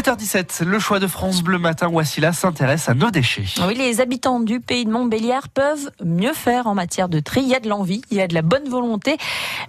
7h17, le choix de France Bleu Matin, Wassila s'intéresse à nos déchets. Oui, les habitants du pays de Montbéliard peuvent mieux faire en matière de tri. Il y a de l'envie, il y a de la bonne volonté,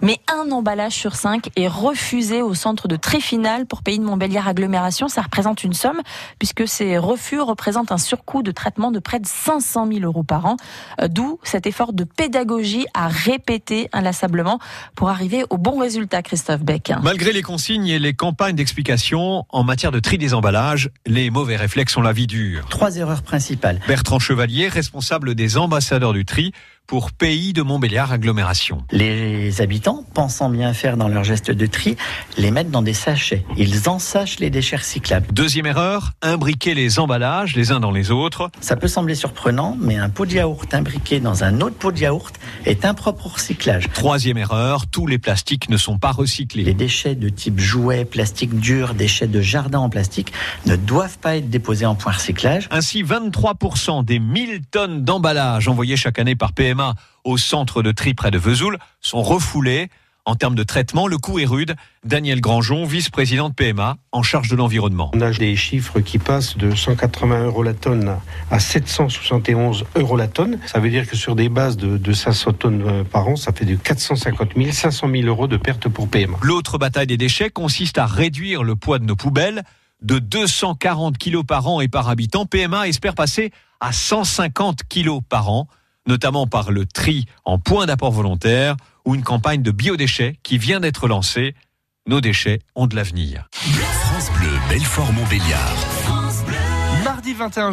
mais un emballage sur cinq est refusé au centre de tri final pour pays de Montbéliard agglomération. Ça représente une somme puisque ces refus représentent un surcoût de traitement de près de 500 000 euros par an. Euh, d'où cet effort de pédagogie à répéter inlassablement pour arriver au bon résultat, Christophe Beck. Malgré les consignes et les campagnes d'explication en matière de tri des emballages, les mauvais réflexes ont la vie dure. Trois erreurs principales. Bertrand Chevalier, responsable des ambassadeurs du tri, pour Pays de Montbéliard Agglomération. Les habitants, pensant bien faire dans leur geste de tri, les mettent dans des sachets. Ils ensachent les déchets recyclables. Deuxième erreur, imbriquer les emballages les uns dans les autres. Ça peut sembler surprenant, mais un pot de yaourt imbriqué dans un autre pot de yaourt est impropre au recyclage. Troisième erreur, tous les plastiques ne sont pas recyclés. Les déchets de type jouets, plastique dur, déchets de jardin en plastique ne doivent pas être déposés en point recyclage. Ainsi, 23% des 1000 tonnes d'emballages envoyés chaque année par PMA au centre de tri près de Vesoul sont refoulés. En termes de traitement, le coût est rude. Daniel Granjon, vice-président de PMA, en charge de l'environnement. On a des chiffres qui passent de 180 euros la tonne à 771 euros la tonne. Ça veut dire que sur des bases de, de 500 tonnes euh, par an, ça fait de 450 000, 500 000 euros de perte pour PMA. L'autre bataille des déchets consiste à réduire le poids de nos poubelles de 240 kilos par an et par habitant. PMA espère passer à 150 kilos par an notamment par le tri en point d'apport volontaire ou une campagne de biodéchets qui vient d'être lancée. Nos déchets ont de l'avenir. France Bleu, Belfort Montbéliard. Mardi 21